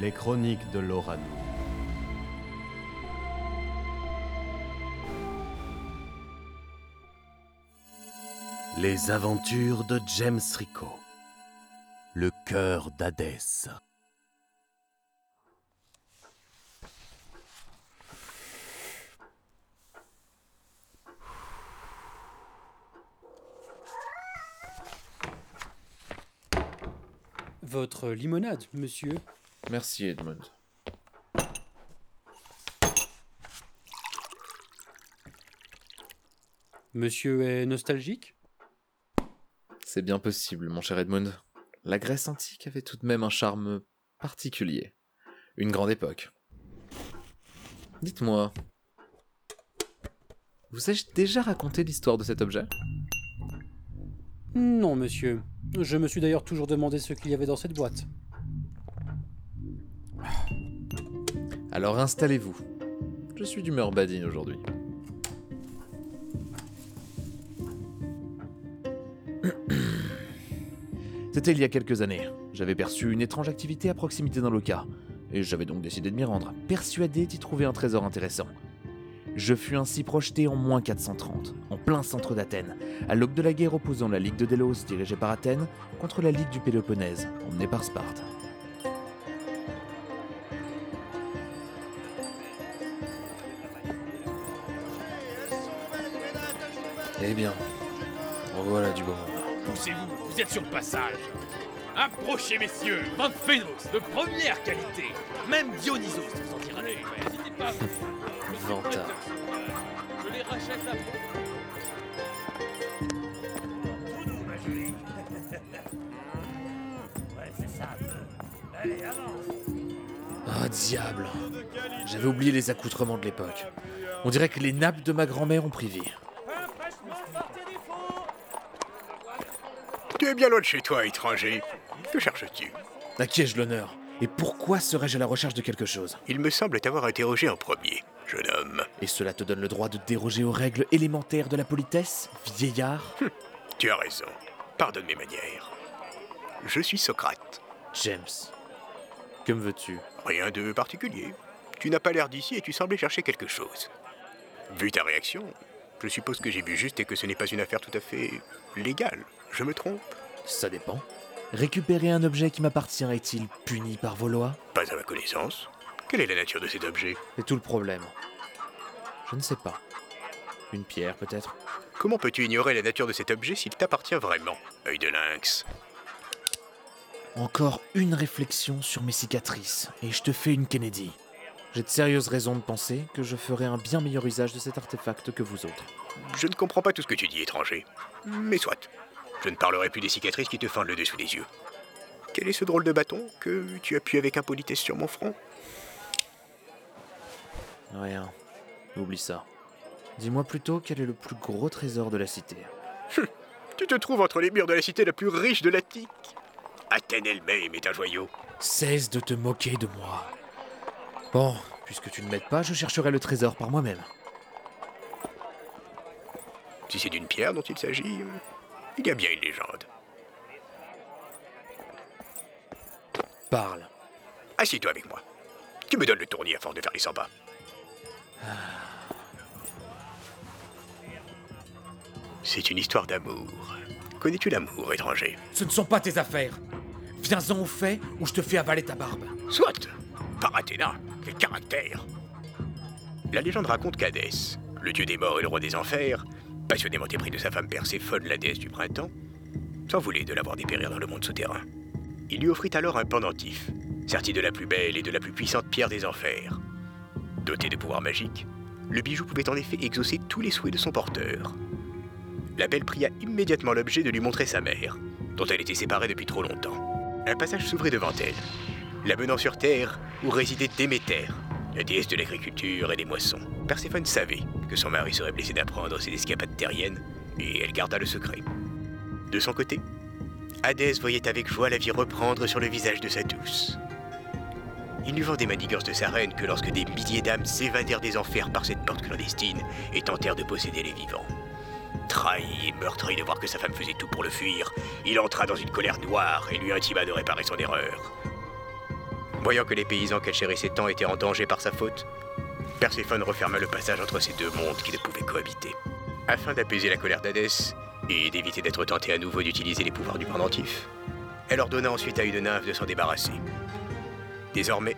Les chroniques de Lorano. Les aventures de James Rico. Le cœur d'Hadès. Votre limonade, monsieur. Merci, Edmund. Monsieur est nostalgique? C'est bien possible, mon cher Edmund. La Grèce antique avait tout de même un charme particulier. Une grande époque. Dites-moi, vous ai-je déjà raconté l'histoire de cet objet? Non, monsieur. Je me suis d'ailleurs toujours demandé ce qu'il y avait dans cette boîte. Alors installez-vous. Je suis d'humeur badine aujourd'hui. C'était il y a quelques années. J'avais perçu une étrange activité à proximité d'un loca, et j'avais donc décidé de m'y rendre, persuadé d'y trouver un trésor intéressant. Je fus ainsi projeté en moins 430, en plein centre d'Athènes, à l'aube de la guerre opposant la Ligue de Délos dirigée par Athènes contre la Ligue du Péloponnèse, emmenée par Sparte. Eh bien, voilà du bon monde. Poussez-vous, vous êtes sur le passage. Approchez, messieurs, vin de Phénos, de première qualité. Même Dionysos vous en dira les. N'hésitez pas. Vantard. Je les rachète à Ah diable J'avais oublié les accoutrements de l'époque. On dirait que les nappes de ma grand-mère ont pris vie. Es bien loin de chez toi, étranger. Que cherches-tu? À qui ai-je l'honneur? Et pourquoi serais-je à la recherche de quelque chose? Il me semble t'avoir interrogé en premier, jeune homme. Et cela te donne le droit de déroger aux règles élémentaires de la politesse, vieillard? Tu as raison. Pardonne mes manières. Je suis Socrate. James, que me veux-tu? Rien de particulier. Tu n'as pas l'air d'ici et tu semblais chercher quelque chose. Vu ta réaction, je suppose que j'ai vu juste et que ce n'est pas une affaire tout à fait légale. Je me trompe Ça dépend. Récupérer un objet qui m'appartient est-il puni par vos lois? Pas à ma connaissance. Quelle est la nature de cet objet? C'est tout le problème. Je ne sais pas. Une pierre peut-être? Comment peux-tu ignorer la nature de cet objet s'il t'appartient vraiment? Œil de lynx. Encore une réflexion sur mes cicatrices, et je te fais une Kennedy. J'ai de sérieuses raisons de penser que je ferai un bien meilleur usage de cet artefact que vous autres. Je ne comprends pas tout ce que tu dis, étranger. Mais soit. Je ne parlerai plus des cicatrices qui te fendent le dessous des yeux. Quel est ce drôle de bâton que tu appuies avec impolitesse sur mon front Rien. Oublie ça. Dis-moi plutôt quel est le plus gros trésor de la cité? Tu te trouves entre les murs de la cité la plus riche de l'Attique. Athènes elle-même est un joyau. Cesse de te moquer de moi. Bon, puisque tu ne m'aides pas, je chercherai le trésor par moi-même. Si c'est d'une pierre dont il s'agit, il y a bien une légende. Parle. Assieds-toi avec moi. Tu me donnes le tournis à force de faire les 100 pas. C'est une histoire d'amour. Connais-tu l'amour, étranger? Ce ne sont pas tes affaires. Viens-en au fait ou je te fais avaler ta barbe. Soit Par Athéna, quel caractère La légende raconte qu'Hadès, le dieu des morts et le roi des enfers, passionnément épris de sa femme Perséphone, la déesse du printemps, s'en voulait de l'avoir dépérir dans le monde souterrain. Il lui offrit alors un pendentif, serti de la plus belle et de la plus puissante pierre des enfers. Doté de pouvoirs magiques, le bijou pouvait en effet exaucer tous les souhaits de son porteur. La belle pria immédiatement l'objet de lui montrer sa mère, dont elle était séparée depuis trop longtemps. Un passage s'ouvrait devant elle, la menant sur Terre où résidait Déméter, la déesse de l'agriculture et des moissons. Perséphone savait que son mari serait blessé d'apprendre ses escapades terriennes, et elle garda le secret. De son côté, Hadès voyait avec joie la vie reprendre sur le visage de sa douce. Il n'eut vent des manigances de sa reine que lorsque des milliers d'âmes s'évadèrent des enfers par cette porte clandestine et tentèrent de posséder les vivants. Trahi et meurtri de voir que sa femme faisait tout pour le fuir, il entra dans une colère noire et lui intima de réparer son erreur. Voyant que les paysans qu'elle chérissait tant étaient en danger par sa faute, Perséphone referma le passage entre ces deux mondes qui ne pouvaient cohabiter. Afin d'apaiser la colère d'Hadès et d'éviter d'être tenté à nouveau d'utiliser les pouvoirs du pendentif, elle ordonna ensuite à une nymphe de s'en débarrasser. Désormais,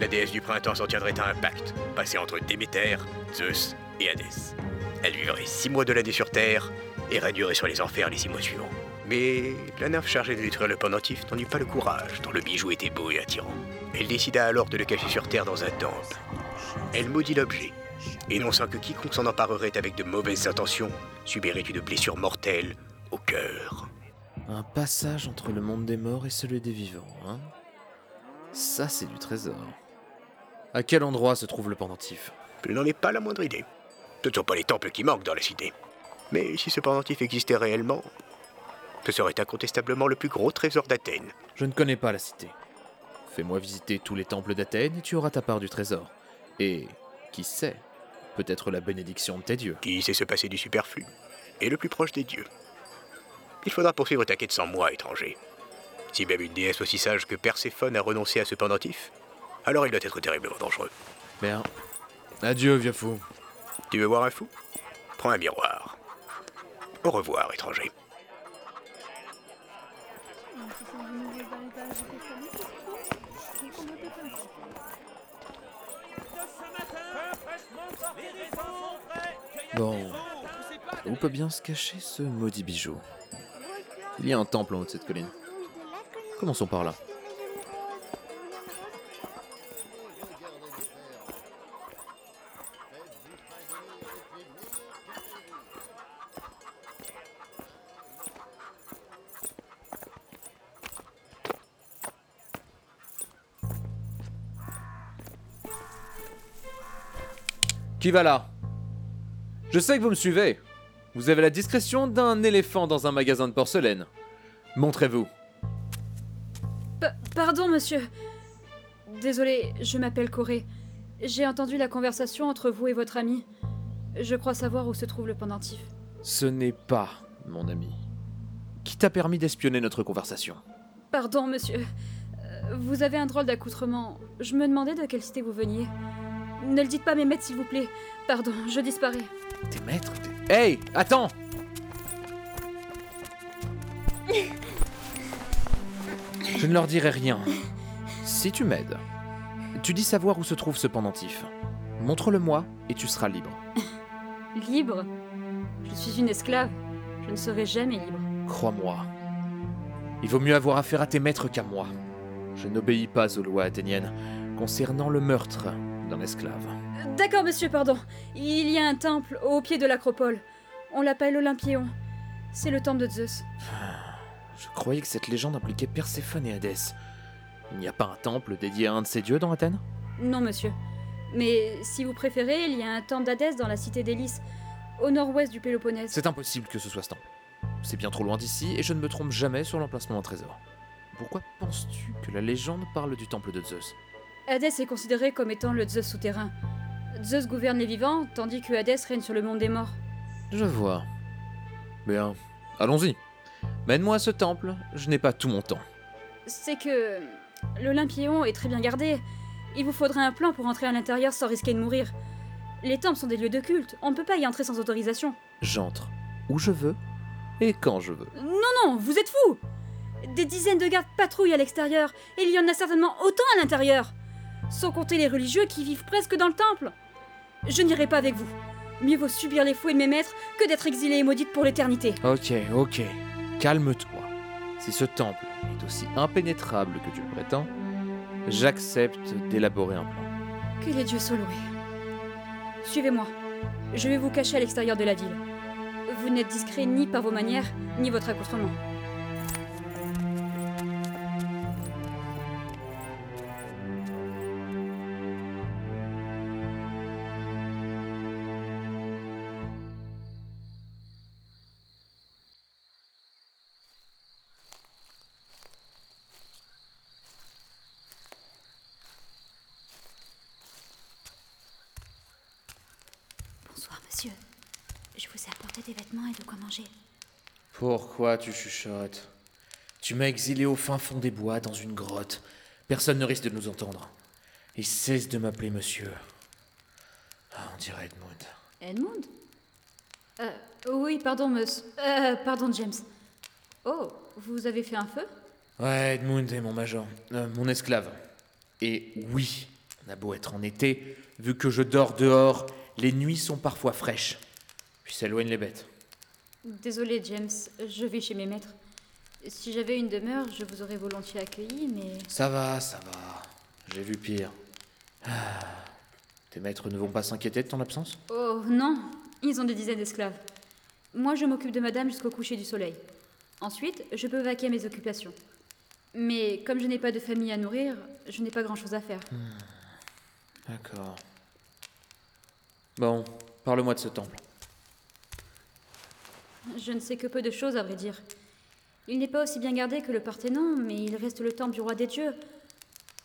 la déesse du printemps s'en tiendrait à un pacte, passé entre Déméter, Zeus et Hadès. Elle vivrait six mois de l'année sur Terre et régnerait sur les enfers les six mois suivants. Mais la nymphe chargée de détruire le pendentif n'en eut pas le courage, tant le bijou était beau et attirant. Elle décida alors de le cacher sur Terre dans un temple. Elle maudit l'objet, énonçant que quiconque s'en emparerait avec de mauvaises intentions subirait une blessure mortelle au cœur. Un passage entre le monde des morts et celui des vivants, hein Ça, c'est du trésor. À quel endroit se trouve le pendentif? Je n'en ai pas la moindre idée. Ce ne sont pas les temples qui manquent dans la cité. Mais si ce pendentif existait réellement, ce serait incontestablement le plus gros trésor d'Athènes. Je ne connais pas la cité. Fais-moi visiter tous les temples d'Athènes et tu auras ta part du trésor. Et, qui sait, peut-être la bénédiction de tes dieux. Qui sait se passer du superflu Et le plus proche des dieux. Il faudra poursuivre ta quête sans moi, étranger. Si même une déesse aussi sage que Perséphone a renoncé à ce pendentif, alors il doit être terriblement dangereux. Bien. Adieu, vieux fou. Tu veux voir un fou? Prends un miroir. Au revoir, étranger. Bon. Où peut bien se cacher ce maudit bijou Il y a un temple en haut de cette colline. Commençons par là. Qui va là? Je sais que vous me suivez. Vous avez la discrétion d'un éléphant dans un magasin de porcelaine. Montrez-vous. Pa- pardon, monsieur. Désolé, je m'appelle Corée. J'ai entendu la conversation entre vous et votre ami. Je crois savoir où se trouve le pendentif. Ce n'est pas mon ami. Qui t'a permis d'espionner notre conversation Pardon, monsieur. Euh, Vous avez un drôle d'accoutrement. Je me demandais de quelle cité vous veniez. Ne le dites pas à mes maîtres, s'il vous plaît. Pardon, je disparais. Tes maîtres tes- Hey Attends Je ne leur dirai rien. Si tu m'aides, tu dis savoir où se trouve ce pendentif. Montre-le-moi et tu seras libre. Libre? Je suis une esclave. Je ne serai jamais libre. Crois-moi. Il vaut mieux avoir affaire à tes maîtres qu'à moi. Je n'obéis pas aux lois athéniennes concernant le meurtre d'un esclave. D'accord, monsieur, pardon. Il y a un temple au pied de l'acropole. On l'appelle Olympion. C'est le temple de Zeus. Je croyais que cette légende impliquait Perséphone et Hadès. Il n'y a pas un temple dédié à un de ces dieux dans Athènes? Non, monsieur. Mais si vous préférez, il y a un temple d'Hadès dans la cité d'Hélice, au nord-ouest du Péloponnèse. C'est impossible que ce soit ce temple. C'est bien trop loin d'ici et je ne me trompe jamais sur l'emplacement d'un trésor. Pourquoi penses-tu que la légende parle du temple de Zeus? Hadès est considéré comme étant le Zeus souterrain. Zeus gouverne les vivants, tandis que Hadès règne sur le monde des morts. Je vois. Bien, allons-y. Mène-moi à ce temple, je n'ai pas tout mon temps. C'est que l'Olympion est très bien gardé. Il vous faudrait un plan pour entrer à l'intérieur sans risquer de mourir. Les temples sont des lieux de culte, on ne peut pas y entrer sans autorisation. J'entre où je veux et quand je veux. Non, non, vous êtes fous Des dizaines de gardes patrouillent à l'extérieur, et il y en a certainement autant à l'intérieur Sans compter les religieux qui vivent presque dans le temple Je n'irai pas avec vous. Mieux vaut subir les fouets de mes maîtres que d'être exilé et maudite pour l'éternité. Ok, ok. Calme-toi. Si ce temple est aussi impénétrable que tu le prétends, j'accepte d'élaborer un plan. Que les dieux soient loués. Suivez-moi. Je vais vous cacher à l'extérieur de la ville. Vous n'êtes discret ni par vos manières, ni votre accoutrement. Je vous ai apporté des vêtements et de quoi manger. Pourquoi tu chuchotes? Tu m'as exilé au fin fond des bois, dans une grotte, Personne ne risque de nous entendre. Et cesse de m'appeler monsieur. Ah, on dirait Edmund. Edmund? Euh, oui, pardon, monsieur. Euh, pardon, James. Oh, vous avez fait un feu? Ouais, Edmund est mon major, euh, mon esclave. Et oui, on a beau être en été, vu que je dors dehors, les nuits sont parfois fraîches. Puis ça éloigne les bêtes. Désolé, James, je vais chez mes maîtres. Si j'avais une demeure, je vous aurais volontiers accueilli, mais. Ça va, ça va. J'ai vu pire. Ah. Tes maîtres ne vont pas s'inquiéter de ton absence? Oh non, ils ont des dizaines d'esclaves. Moi, je m'occupe de madame jusqu'au coucher du soleil. Ensuite, je peux vaquer à mes occupations. Mais comme je n'ai pas de famille à nourrir, je n'ai pas grand-chose à faire. D'accord. Bon, parle-moi de ce temple. Je ne sais que peu de choses, à vrai dire. Il n'est pas aussi bien gardé que le Parthénon, mais il reste le temple du roi des dieux.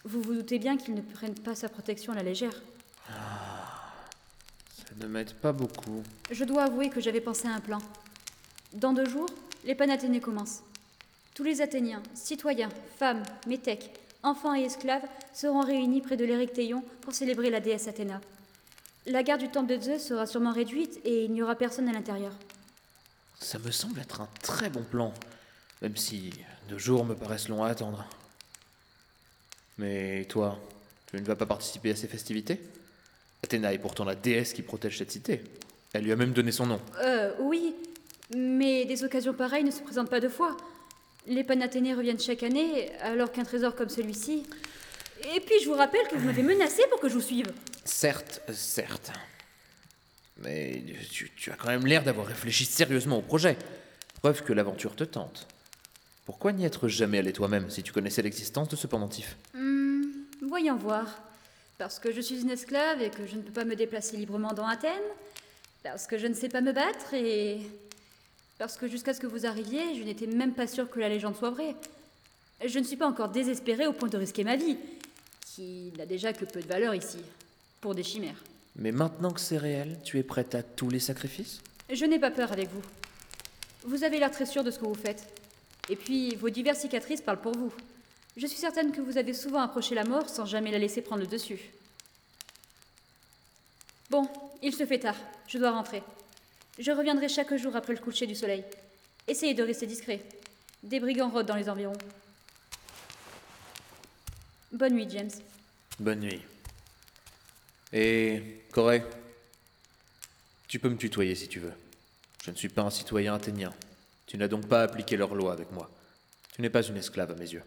Vous vous doutez bien qu'ils ne prennent pas sa protection à la légère. Ça ne m'aide pas beaucoup. Je dois avouer que j'avais pensé à un plan. Dans deux jours, les Panathénées commencent. Tous les Athéniens, citoyens, femmes, métèques, enfants et esclaves seront réunis près de l'Érictéion pour célébrer la déesse Athéna. La garde du temple de Zeus sera sûrement réduite et il n'y aura personne à l'intérieur. Ça me semble être un très bon plan, même si deux jours me paraissent longs à attendre. Mais toi, tu ne vas pas participer à ces festivités? Athéna est pourtant la déesse qui protège cette cité. Elle lui a même donné son nom. Euh, oui, mais des occasions pareilles ne se présentent pas deux fois. Les Panathénées reviennent chaque année, alors qu'un trésor comme celui-ci. Et puis je vous rappelle que vous m'avez menacé pour que je vous suive. Certes, certes. Mais tu, as quand même l'air d'avoir réfléchi sérieusement au projet. Preuve que l'aventure te tente. Pourquoi n'y être jamais allé toi-même si tu connaissais l'existence de ce pendentif? Hmm, voyons voir. Parce que je suis une esclave et que je ne peux pas me déplacer librement dans Athènes. Parce que je ne sais pas me battre et. Parce que jusqu'à ce que vous arriviez, je n'étais même pas sûre que la légende soit vraie. Je ne suis pas encore désespérée au point de risquer ma vie, qui n'a déjà que peu de valeur ici, pour des chimères. Mais maintenant que c'est réel, tu es prête à tous les sacrifices? Je n'ai pas peur avec vous. Vous avez l'air très sûr de ce que vous faites. Et puis, vos diverses cicatrices parlent pour vous. Je suis certaine que vous avez souvent approché la mort sans jamais la laisser prendre le dessus. Bon, il se fait tard. Je dois rentrer. Je reviendrai chaque jour après le coucher du soleil. Essayez de rester discret. Des brigands rôdent dans les environs. Bonne nuit, James. Bonne nuit. Et Corée, tu peux me tutoyer si tu veux. Je ne suis pas un citoyen athénien. Tu n'as donc pas appliqué leurs lois avec moi. Tu n'es pas une esclave à mes yeux.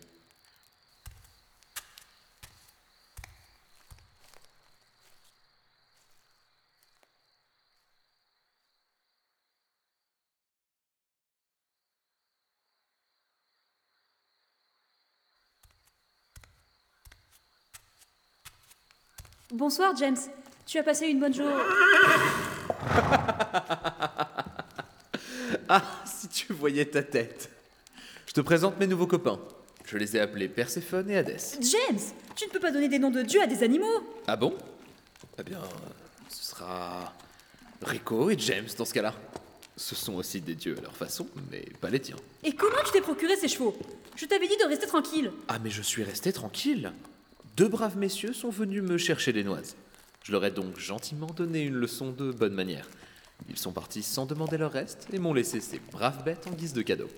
Bonsoir, James. Tu as passé une bonne journée. Ah, si tu voyais ta tête. Je te présente mes nouveaux copains. Je les ai appelés Perséphone et Hadès. James, tu ne peux pas donner des noms de dieux à des animaux. Ah bon? Eh bien, ce sera Rico et James dans ce cas-là. Ce sont aussi des dieux à leur façon, mais pas les tiens. Et comment tu t'es procuré ces chevaux? Je t'avais dit de rester tranquille. Ah mais je suis resté tranquille. Deux braves messieurs sont venus me chercher des noises. Je leur ai donc gentiment donné une leçon de bonne manière. Ils sont partis sans demander leur reste et m'ont laissé ces braves bêtes en guise de cadeau.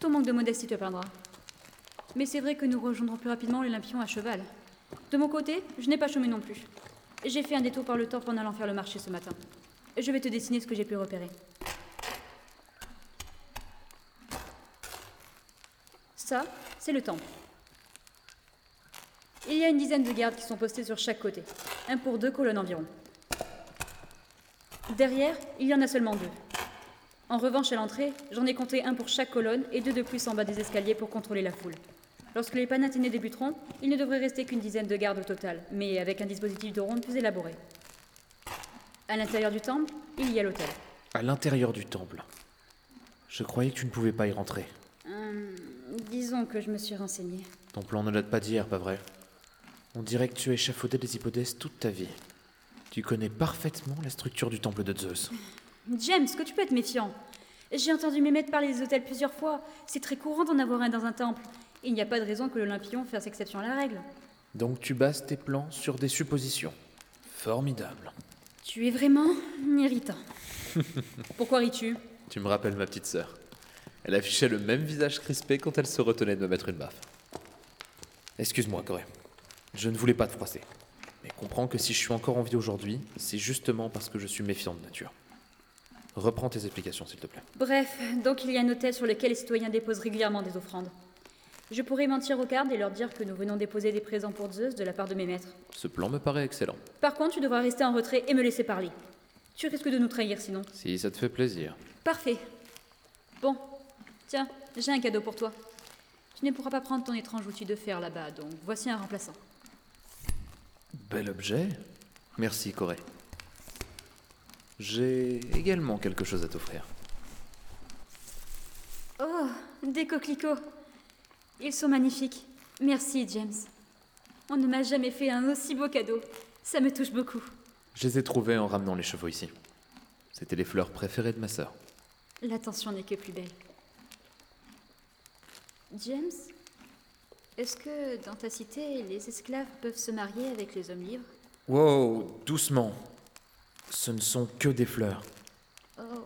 Ton manque de modestie te plaindra. Mais c'est vrai que nous rejoindrons plus rapidement les à cheval. De mon côté, je n'ai pas chômé non plus. J'ai fait un détour par le temple en allant faire le marché ce matin. Je vais te dessiner ce que j'ai pu repérer. Ça, c'est le temple. Il y a une dizaine de gardes qui sont postés sur chaque côté, un pour deux colonnes environ. Derrière, il y en a seulement deux. En revanche, à l'entrée, j'en ai compté un pour chaque colonne et deux de plus en bas des escaliers pour contrôler la foule. Lorsque les Panathénées débuteront, il ne devrait rester qu'une dizaine de gardes au total, mais avec un dispositif de ronde plus élaboré. À l'intérieur du temple, il y a l'hôtel. À l'intérieur du temple. Je croyais que tu ne pouvais pas y rentrer. Hum, disons que je me suis renseignée. Ton plan ne date pas d'hier, pas vrai? On dirait que tu as échafaudé des hypothèses toute ta vie. Tu connais parfaitement la structure du temple de Zeus. James, que tu peux être méfiant. J'ai entendu mes maîtres parler des hôtels plusieurs fois. C'est très courant d'en avoir un dans un temple. Il n'y a pas de raison que l'Olympion fasse exception à la règle. Donc tu bases tes plans sur des suppositions. Formidable. Tu es vraiment irritant. Pourquoi ris-tu? Tu me rappelles ma petite sœur. Elle affichait le même visage crispé quand elle se retenait de me mettre une baffe. Excuse-moi, Corée. Je ne voulais pas te froisser. Mais comprends que si je suis encore en vie aujourd'hui, c'est justement parce que je suis méfiant de nature. Reprends tes explications, s'il te plaît. Bref, donc il y a un hôtel sur lequel les citoyens déposent régulièrement des offrandes. Je pourrais mentir aux gardes et leur dire que nous venons déposer des présents pour Zeus de la part de mes maîtres. Ce plan me paraît excellent. Par contre, tu devras rester en retrait et me laisser parler. Tu risques de nous trahir sinon. Si ça te fait plaisir. Parfait. Bon, tiens, j'ai un cadeau pour toi. Tu ne pourras pas prendre ton étrange outil de fer là-bas, donc voici un remplaçant. Bel objet. Merci, Corée. J'ai également quelque chose à t'offrir. Oh, des coquelicots. Ils sont magnifiques. Merci, James. On ne m'a jamais fait un aussi beau cadeau. Ça me touche beaucoup. Je les ai trouvés en ramenant les chevaux ici. C'était les fleurs préférées de ma sœur. L'attention n'est que plus belle. James, est-ce que dans ta cité, les esclaves peuvent se marier avec les hommes libres? Wow, doucement. Ce ne sont que des fleurs. Oh,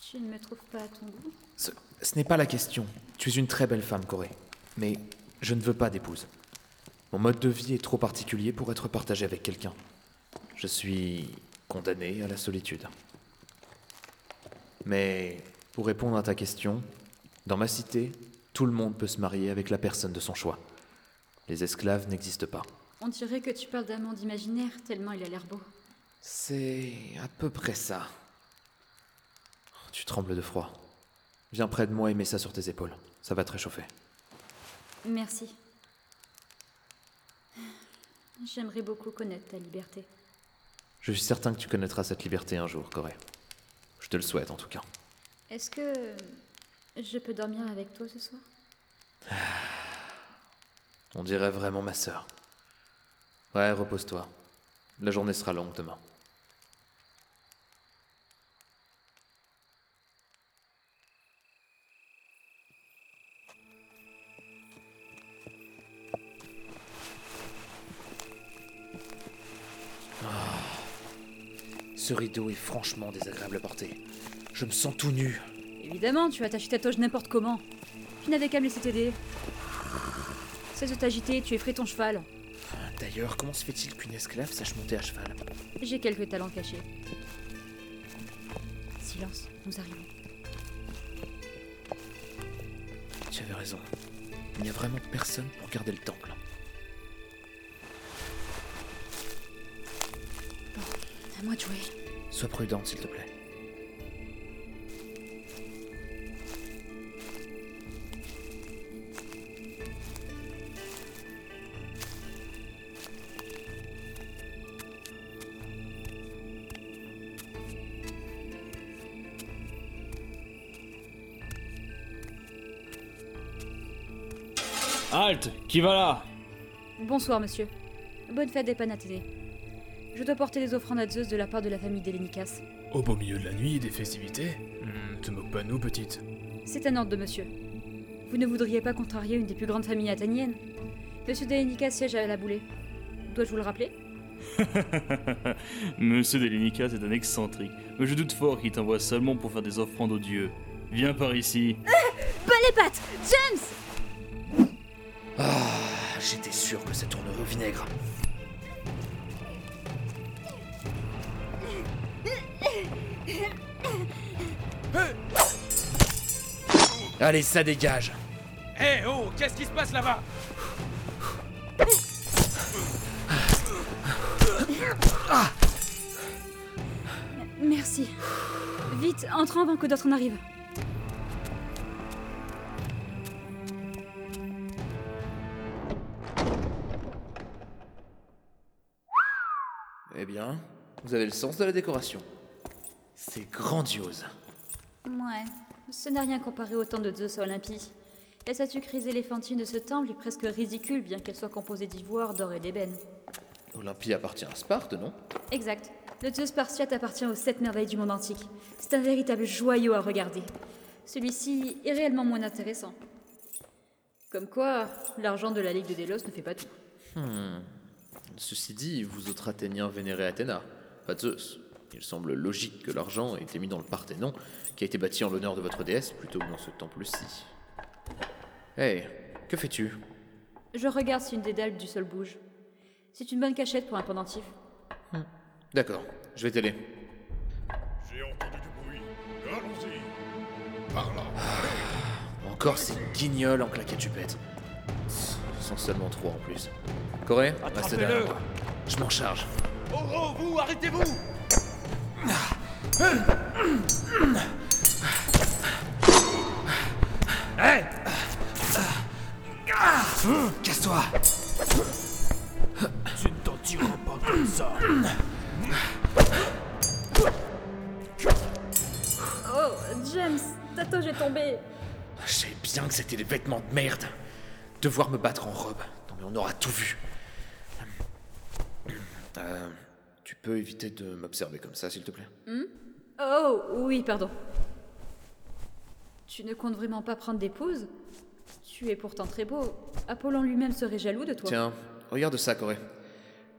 tu ne me trouves pas à ton goût? Ce, ce n'est pas la question. Tu es une très belle femme, Corée. Mais je ne veux pas d'épouse. Mon mode de vie est trop particulier pour être partagé avec quelqu'un. Je suis condamné à la solitude. Mais pour répondre à ta question, dans ma cité, tout le monde peut se marier avec la personne de son choix. Les esclaves n'existent pas. On dirait que tu parles d'un monde imaginaire, tellement il a l'air beau. C'est à peu près ça. Oh, Tu trembles de froid. Viens près de moi et mets ça sur tes épaules. Ça va te réchauffer. Merci. J'aimerais beaucoup connaître ta liberté. Je suis certain que tu connaîtras cette liberté un jour, Corée. Je te le souhaite en tout cas. Est-ce que je peux dormir avec toi ce soir? On dirait vraiment ma sœur. Ouais, repose-toi. La journée sera longue demain. Ah. Ce rideau est franchement désagréable à porter. Je me sens tout nu. Évidemment, tu attaches ta toge n'importe comment. Tu n'avais qu'à me laisser t'aider. Cesse de t'agiter, tu effraies ton cheval. D'ailleurs, comment se fait-il qu'une esclave sache monter à cheval? J'ai quelques talents cachés. Silence, nous arrivons. Tu avais raison. Il n'y a vraiment personne pour garder le temple. À moi de jouer. Sois prudente, s'il te plaît. Qui va là? Bonsoir, monsieur. Bonne fête des Panathénées. Je dois porter des offrandes à Zeus de la part de la famille d'Hélénicas. Au beau milieu de la nuit et des festivités Hmm, Te moques pas de nous, petite. C'est un ordre de monsieur. Vous ne voudriez pas contrarier une des plus grandes familles athéniennes? Monsieur d'Hélénicas siège à la boulée. Dois-je vous le rappeler? Monsieur Delinicas est un excentrique, mais je doute fort qu'il t'envoie seulement pour faire des offrandes aux dieux. Viens par ici. Pas les pattes James Ah, j'étais sûr que ça tournerait au vinaigre. Allez, ça dégage. Eh oh, qu'est-ce qui se passe là-bas? Merci. Vite, entre avant que d'autres n'arrivent. Eh bien, vous avez le sens de la décoration. C'est grandiose. Ouais, ce n'est rien comparé au temps de Zeus à Olympie. La statue crise éléphantine de ce temple est presque ridicule, bien qu'elle soit composée d'ivoire, d'or et d'ébène. Olympie appartient à Sparte, non? Exact. Le dieu spartiate appartient aux sept merveilles du monde antique. C'est un véritable joyau à regarder. Celui-ci est réellement moins intéressant. Comme quoi, l'argent de la Ligue de Délos ne fait pas tout. Ceci dit, vous autres Athéniens vénérez Athéna, pas Zeus. Il semble logique que l'argent ait été mis dans le Parthénon, qui a été bâti en l'honneur de votre déesse, plutôt que dans ce temple-ci. Hey, que fais-tu? Je regarde si une des dalles du sol bouge. C'est une bonne cachette pour un pendentif. D'accord, je vais t'aider. J'ai entendu du bruit. Allons-y. Par là. Encore ces guignols en claquettes chupettes. Ils sont seulement trois en plus. Corée, reste derrière moi. Je m'en charge. Oh oh, vous, arrêtez-vous Casse-toi Tu ne t'en tireras pas comme ça. Oh, James, ta toge est tombée. Je savais bien que c'était des vêtements de merde. Devoir me battre en robe. Non mais on aura tout vu. Euh, tu peux éviter de m'observer comme ça, s'il te plaît Oh, oui, pardon. Tu ne comptes vraiment pas prendre des pauses Tu es pourtant très beau. Apollon lui-même serait jaloux de toi. Tiens, regarde ça, Corée.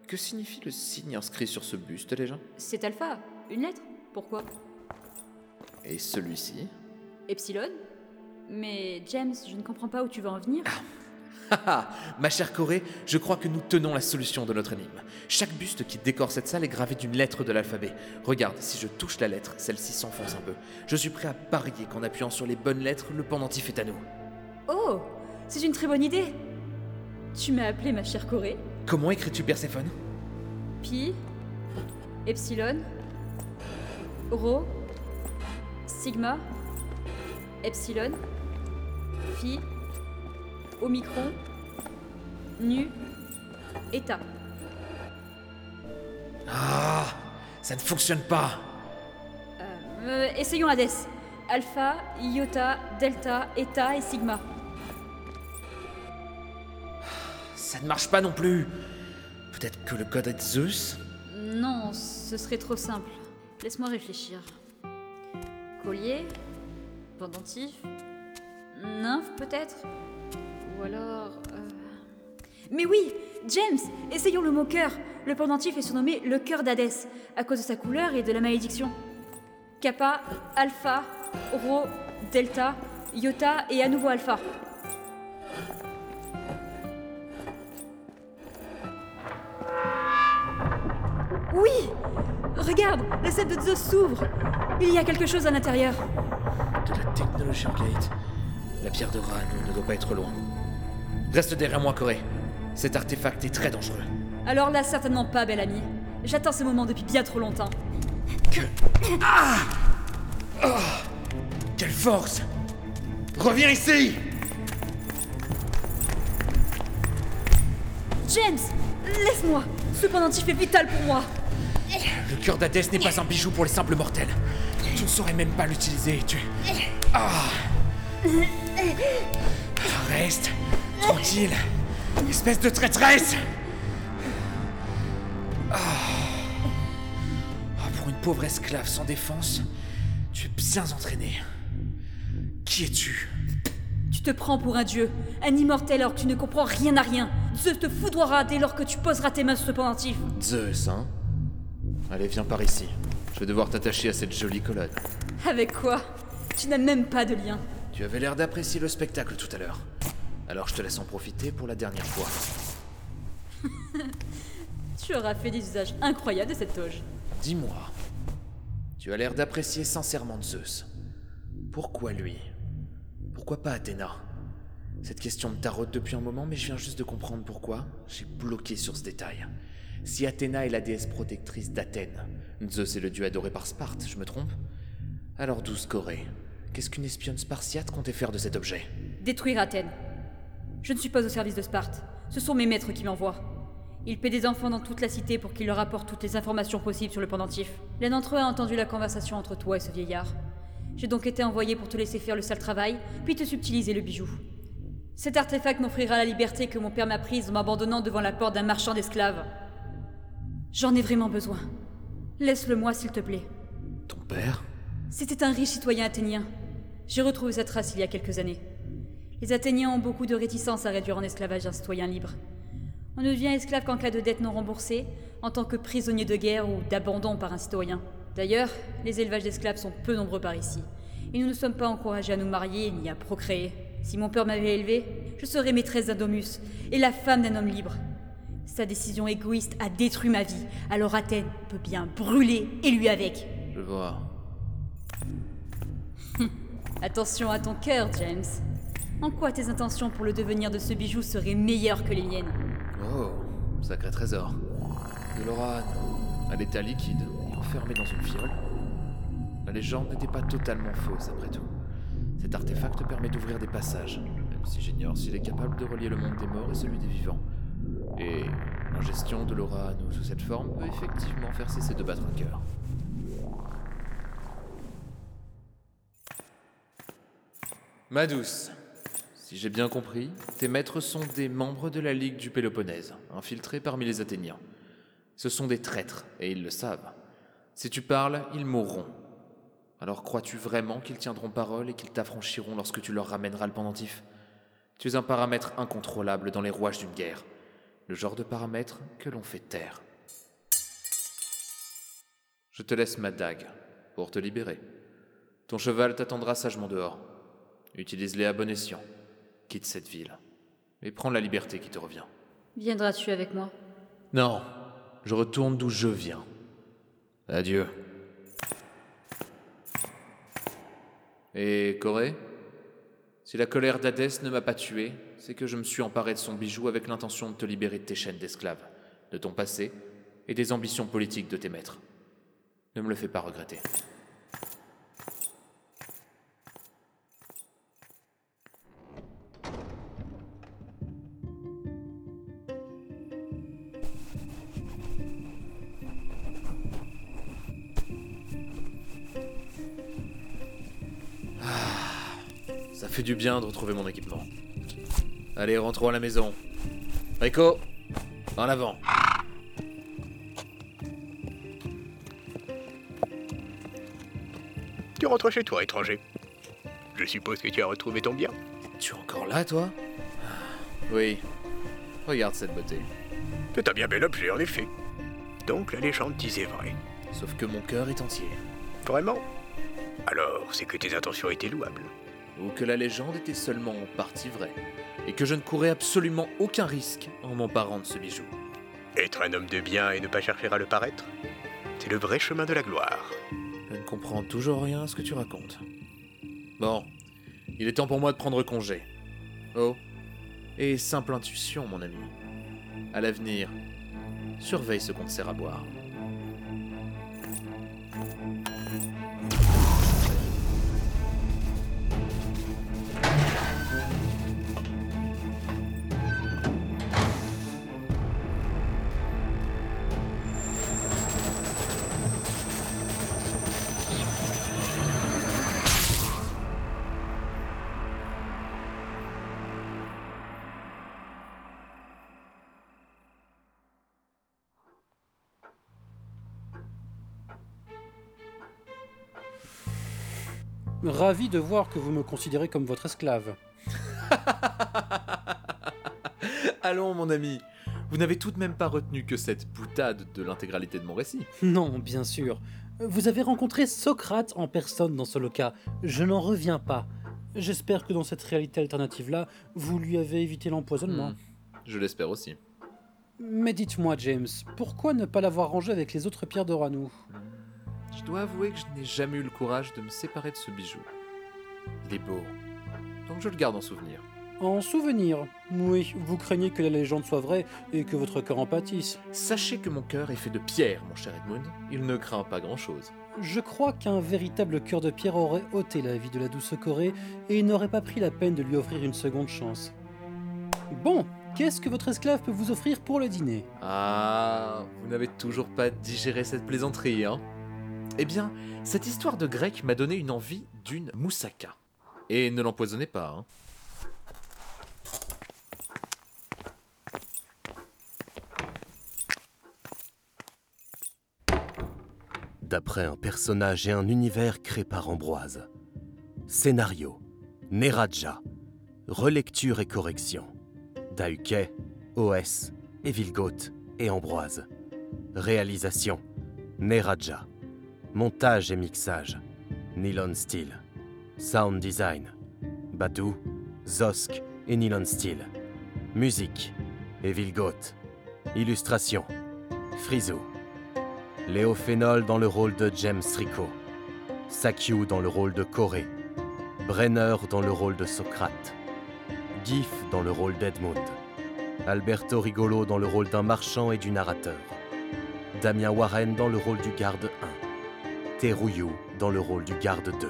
Que signifie le signe inscrit sur ce buste déjà? C'est Alpha, une lettre. Pourquoi? Et celui-ci? Epsilon Mais James, je ne comprends pas où tu veux en venir. Haha, ma chère Corée, je crois que nous tenons la solution de notre énigme. Chaque buste qui décore cette salle est gravé d'une lettre de l'alphabet. Regarde, si je touche la lettre, celle-ci s'enfonce un peu. Je suis prêt à parier qu'en appuyant sur les bonnes lettres, le pendentif est à nous. Oh, c'est une très bonne idée. Tu m'as appelé ma chère Corée. Comment écris-tu Perséphone? Pi, Epsilon, Rho, Sigma, Epsilon, Phi, Omicron, Nu, Eta. Ah Ça ne fonctionne pas Euh, essayons Hades. Alpha, Iota, Delta, Eta et Sigma. Ça ne marche pas non plus Peut-être que le code est Zeus? Non, ce serait trop simple. Laisse-moi réfléchir. Collier, pendentif, nymphe peut-être? Ou alors... euh, Mais oui James Essayons le mot cœur Le pendentif est surnommé le cœur d'Hadès, à cause de sa couleur et de la malédiction. Kappa, Alpha, Rho, Delta, Iota et à nouveau Alpha. Oui Regarde, la salle de Zeus s'ouvre. Il y a quelque chose à l'intérieur. De la technologie en gate. La pierre de Ran ne doit pas être loin. Reste derrière moi, Corée. Cet artefact est très dangereux. Alors là, certainement pas, bel ami. J'attends ce moment depuis bien trop longtemps. Quelle force Reviens ici James Laisse-moi Ce pendentif est vital pour moi Le cœur d'Hadès n'est pas un bijou pour les simples mortels. Tu ne saurais même pas l'utiliser. Tu. Ah Reste tranquille, espèce de traîtresse Ah. Ah, Pour une pauvre esclave sans défense, tu es bien entraîné. Qui es-tu? Tu te prends pour un dieu, un immortel alors que tu ne comprends rien à rien. Zeus te foudroiera dès lors que tu poseras tes mains sur ce pendentif. Zeus, hein? Allez, viens par ici. Je vais devoir t'attacher à cette jolie colonne. Avec quoi? Tu n'as même pas de lien. Tu avais l'air d'apprécier le spectacle tout à l'heure. Alors je te laisse en profiter pour la dernière fois. Tu auras fait des usages incroyables de cette toge. Dis-moi, tu as l'air d'apprécier sincèrement Zeus. Pourquoi lui? Pourquoi pas Athéna? Cette question me taraude depuis un moment, mais je viens juste de comprendre pourquoi j'ai bloqué sur ce détail. Si Athéna est la déesse protectrice d'Athènes, Zeus est le dieu adoré par Sparte, je me trompe? Alors douce Corée, qu'est-ce qu'une espionne spartiate comptait faire de cet objet? Détruire Athènes. Je ne suis pas au service de Sparte. Ce sont mes maîtres qui m'envoient. Ils paient des enfants dans toute la cité pour qu'ils leur apportent toutes les informations possibles sur le pendentif. L'un d'entre eux a entendu la conversation entre toi et ce vieillard. J'ai donc été envoyé pour te laisser faire le sale travail, puis te subtiliser le bijou. Cet artefact m'offrira la liberté que mon père m'a prise en m'abandonnant devant la porte d'un marchand d'esclaves. J'en ai vraiment besoin. Laisse-le moi, s'il te plaît. Ton père? C'était un riche citoyen athénien. J'ai retrouvé sa trace il y a quelques années. Les Athéniens ont beaucoup de réticence à réduire en esclavage un citoyen libre. On ne devient esclave qu'en cas de dette non remboursée, en tant que prisonnier de guerre ou d'abandon par un citoyen. D'ailleurs, les élevages d'esclaves sont peu nombreux par ici, et nous ne sommes pas encouragés à nous marier ni à procréer. Si mon père m'avait élevé, je serais maîtresse d'un domus et la femme d'un homme libre. Sa décision égoïste a détruit ma vie, alors Athènes peut bien brûler et lui avec. Je vois. Attention à ton cœur, James. En quoi tes intentions pour le devenir de ce bijou seraient meilleures que les miennes Oh, sacré trésor. De l'orane, à l'état liquide et enfermé dans une fiole. La légende n'était pas totalement fausse après tout. Cet artefact permet d'ouvrir des passages, même si j'ignore s'il est capable de relier le monde des morts et celui des vivants. Et l'ingestion de l'orane sous cette forme peut effectivement faire cesser de battre un cœur. Ma douce, si j'ai bien compris, tes maîtres sont des membres de la Ligue du Péloponnèse, infiltrés parmi les Athéniens. Ce sont des traîtres, et ils le savent. Si tu parles, ils mourront. Alors crois-tu vraiment qu'ils tiendront parole et qu'ils t'affranchiront lorsque tu leur ramèneras le pendentif? Tu es un paramètre incontrôlable dans les rouages d'une guerre. Le genre de paramètre que l'on fait taire. Je te laisse ma dague pour te libérer. Ton cheval t'attendra sagement dehors. Utilise-les à bon escient. Quitte cette ville. Et prends la liberté qui te revient. Viendras-tu avec moi? Non, je retourne d'où je viens. Adieu. Et Corée? Si la colère d'Hadès ne m'a pas tué, c'est que je me suis emparé de son bijou avec l'intention de te libérer de tes chaînes d'esclaves, de ton passé et des ambitions politiques de tes maîtres. Ne me le fais pas regretter. Fait du bien de retrouver mon équipement. Allez, rentrons à la maison. Rico, en avant. Tu rentres chez toi, étranger. Je suppose que tu as retrouvé ton bien. Tu es encore là, toi? Oui. Regarde cette beauté. C'est un bien bel objet, en effet. Donc la légende disait vrai. Sauf que mon cœur est entier. Vraiment? Alors, c'est que tes intentions étaient louables. Ou que la légende était seulement en partie vraie. Et que je ne courais absolument aucun risque en m'emparant de ce bijou. Être un homme de bien et ne pas chercher à le paraître, c'est le vrai chemin de la gloire. Je ne comprends toujours rien à ce que tu racontes. Bon, il est temps pour moi de prendre congé. Oh, et simple intuition, mon ami. À l'avenir, surveille ce qu'on te sert à boire. Ravi de voir que vous me considérez comme votre esclave. Allons, mon ami. Vous n'avez tout de même pas retenu que cette boutade de l'intégralité de mon récit. Non, bien sûr. Vous avez rencontré Socrate en personne dans ce cas. Je n'en reviens pas. J'espère que dans cette réalité alternative-là, vous lui avez évité l'empoisonnement. Hmm, Je l'espère aussi. Mais dites-moi, James, pourquoi ne pas l'avoir rangé avec les autres pierres d'Oranou Je dois avouer que je n'ai jamais eu le courage de me séparer de ce bijou. Il est beau. Donc je le garde en souvenir. En souvenir Oui, vous craignez que la légende soit vraie et que votre cœur en pâtisse. Sachez que mon cœur est fait de pierre, mon cher Edmund. Il ne craint pas grand-chose. Je crois qu'un véritable cœur de pierre aurait ôté la vie de la douce Corée et il n'aurait pas pris la peine de lui offrir une seconde chance. Bon, qu'est-ce que votre esclave peut vous offrir pour le dîner? Ah, vous n'avez toujours pas digéré cette plaisanterie, hein? Eh bien, cette histoire de grec m'a donné une envie d'une moussaka. Et ne l'empoisonnez pas, hein D'après un personnage et un univers créé par Ambroise. Scénario Neraja. Relecture et correction. Dahuquet, OS, Evilgoth et Ambroise. Réalisation. Neraja. Montage et mixage. Nylon Steel. Sound design. Badou, Zosk et Nylon Steel. Musique. Evilgoth. Illustration. Frisou. Léo Phénol dans le rôle de James Rico. Sakyu dans le rôle de Corée. Brenner dans le rôle de Socrate. Gif dans le rôle d'Edmund. Alberto Rigolo dans le rôle d'un marchand et du narrateur. Damien Warren dans le rôle du garde 1. Teruyu dans le rôle du garde 2.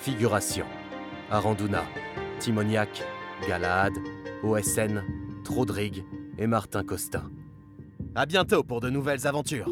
Figuration. Aranduna, Timoniac, Galahad, OSN, Trodrig et Martin Costa. À bientôt pour de nouvelles aventures